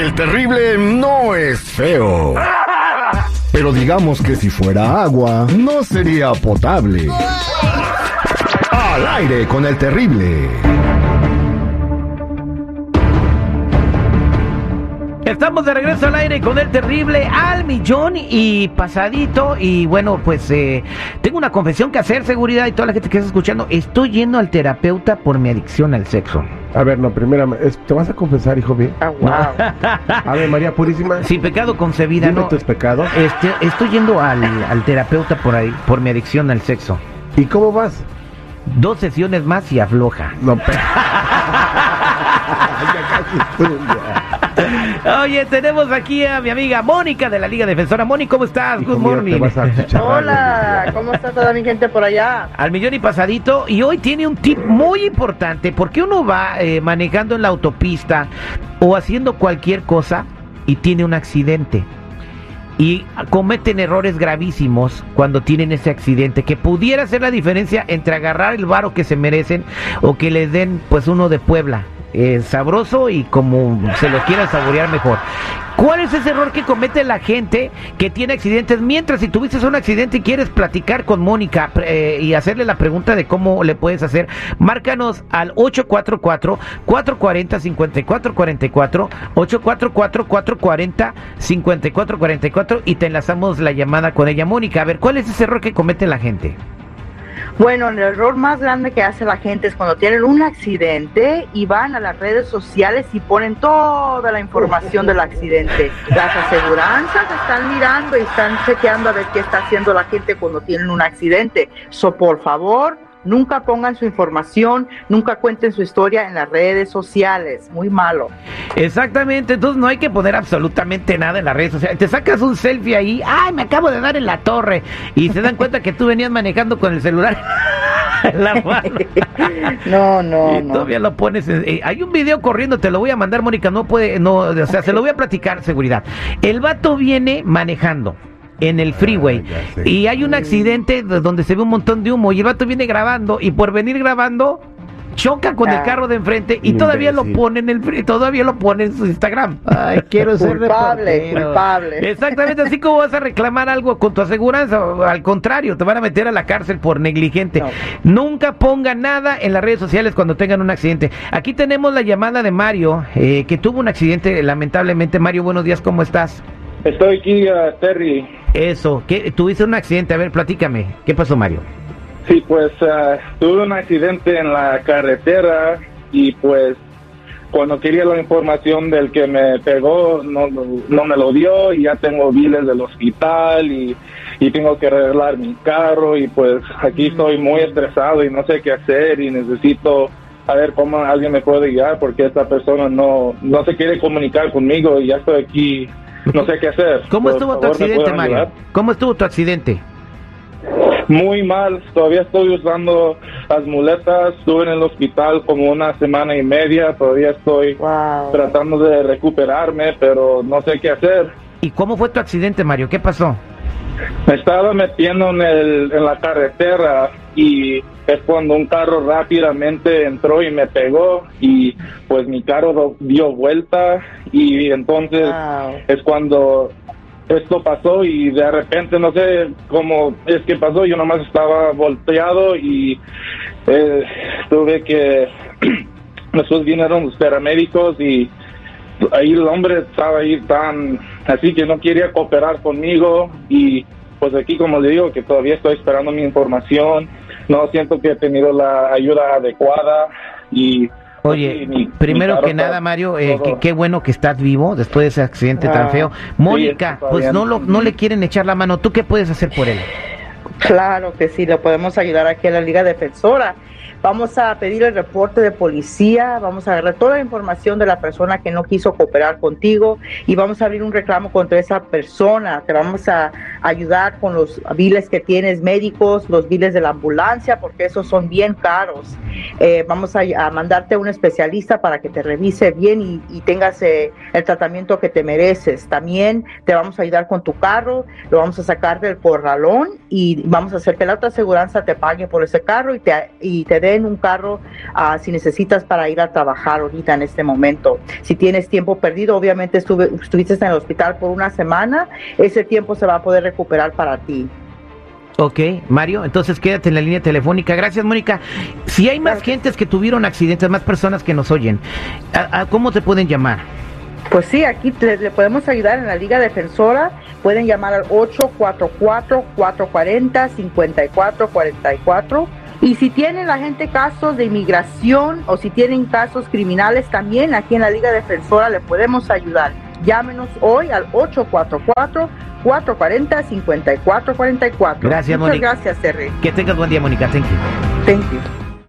El terrible no es feo. Pero digamos que si fuera agua, no sería potable. Al aire con el terrible. Estamos de regreso al aire con el terrible al millón y pasadito. Y bueno, pues eh, tengo una confesión que hacer, seguridad y toda la gente que está escuchando. Estoy yendo al terapeuta por mi adicción al sexo. A ver, no, primero, es- ¿te vas a confesar, hijo mío? Ah, wow. A ver, María Purísima, Sin pecado concebida, dime ¿no? tus pecados. Este, estoy yendo al, al terapeuta por ahí, por mi adicción al sexo. ¿Y cómo vas? Dos sesiones más y afloja. No, pe- Ya casi estuvo, ya. Oye, tenemos aquí a mi amiga Mónica de la Liga Defensora. Mónica, ¿cómo estás? Hijo Good morning. Hola, ¿cómo está toda mi gente por allá? Al millón y pasadito. Y hoy tiene un tip muy importante. Porque uno va eh, manejando en la autopista o haciendo cualquier cosa y tiene un accidente. Y cometen errores gravísimos cuando tienen ese accidente. Que pudiera ser la diferencia entre agarrar el varo que se merecen o que les den pues uno de Puebla. Eh, sabroso y como se lo quieran saborear mejor. ¿Cuál es ese error que comete la gente que tiene accidentes? Mientras si tuviste un accidente y quieres platicar con Mónica eh, y hacerle la pregunta de cómo le puedes hacer, márcanos al 844-440-5444, 844-440-5444 y te enlazamos la llamada con ella. Mónica, a ver, ¿cuál es ese error que comete la gente? Bueno, el error más grande que hace la gente es cuando tienen un accidente y van a las redes sociales y ponen toda la información del accidente. Las aseguranzas están mirando y están chequeando a ver qué está haciendo la gente cuando tienen un accidente. So, por favor, nunca pongan su información, nunca cuenten su historia en las redes sociales. Muy malo. Exactamente, entonces no hay que poner absolutamente nada en las redes sociales. Te sacas un selfie ahí, ay, me acabo de dar en la torre. Y se dan cuenta que tú venías manejando con el celular en la mano. No, no, y no. todavía lo pones. en- eh, hay un video corriendo, te lo voy a mandar, Mónica. No puede, no, o sea, se lo voy a platicar, seguridad. El vato viene manejando en el freeway Ah, y hay un accidente de- donde se ve un montón de humo y el vato viene grabando y por venir grabando choca con el Ah. carro de enfrente y todavía lo pone en el todavía lo pone en su Instagram. Ay, quiero ser Culpable, reportero. culpable. Exactamente, así como vas a reclamar algo con tu aseguranza, al contrario, te van a meter a la cárcel por negligente. No. Nunca pongan nada en las redes sociales cuando tengan un accidente. Aquí tenemos la llamada de Mario, eh, que tuvo un accidente, lamentablemente. Mario, buenos días, ¿cómo estás? Estoy aquí, uh, Terry. Eso, ¿qué, tuviste un accidente, a ver, platícame. ¿Qué pasó, Mario? Sí, pues uh, tuve un accidente en la carretera y pues cuando quería la información del que me pegó no, no me lo dio y ya tengo biles del hospital y, y tengo que arreglar mi carro y pues aquí estoy muy estresado y no sé qué hacer y necesito a ver cómo alguien me puede guiar porque esta persona no, no se quiere comunicar conmigo y ya estoy aquí, no sé qué hacer. ¿Cómo Por estuvo tu favor, ¿me accidente, Mario? ayudar? ¿Cómo estuvo tu accidente? Muy mal, todavía estoy usando las muletas, estuve en el hospital como una semana y media, todavía estoy Wow. tratando de recuperarme, pero no sé qué hacer. ¿Y cómo fue tu accidente, Mario? ¿Qué pasó? Me estaba metiendo en, el, en la carretera y es cuando un carro rápidamente entró y me pegó y pues mi carro dio vuelta y entonces Wow. es cuando esto pasó y de repente no sé cómo es que pasó, yo nomás estaba volteado y eh, tuve que después vinieron los paramédicos y ahí el hombre estaba ahí tan así que no quería cooperar conmigo y pues aquí como le digo que todavía estoy esperando mi información, no siento que he tenido la ayuda adecuada y Oye, Sí, mi- primero mi que nada, Mario, eh, qué, bueno que estás vivo después de ese accidente tan Ah, feo. Mónica, pues no, lo, no le quieren echar la mano. ¿Tú qué puedes hacer por él? Claro que sí, lo podemos ayudar aquí en la Liga Defensora. Vamos a pedir el reporte de policía, vamos a agarrar toda la información de la persona que no quiso cooperar contigo y vamos a abrir un reclamo contra esa persona. Te vamos a ayudar con los biles que tienes médicos, los biles de la ambulancia, porque esos son bien caros. Eh, vamos a, a mandarte a un especialista para que te revise bien y, y tengas eh, el tratamiento que te mereces. También te vamos a ayudar con tu carro, lo vamos a sacar del corralón y vamos a hacer que la otra aseguranza te pague por ese carro y te, y te den un carro ah, si necesitas para ir a trabajar ahorita en este momento. Si tienes tiempo perdido, obviamente estuve, estuviste en el hospital por una semana, ese tiempo se va a poder recuperar para ti. Ok, Mario, entonces quédate en la línea telefónica. Gracias, Mónica. Si hay más gentes que tuvieron accidentes, más personas que nos oyen, ¿a, a cómo te pueden llamar? Pues sí, aquí le podemos ayudar en la Liga Defensora. Pueden llamar al 844-440-5444. Y si tienen la gente casos de inmigración o si tienen casos criminales, también aquí en la Liga Defensora le podemos ayudar. Llámenos hoy al 844-440-5444. Gracias, Muchas Mónica. gracias, Terry. Que tengas buen día, Mónica. Thank you.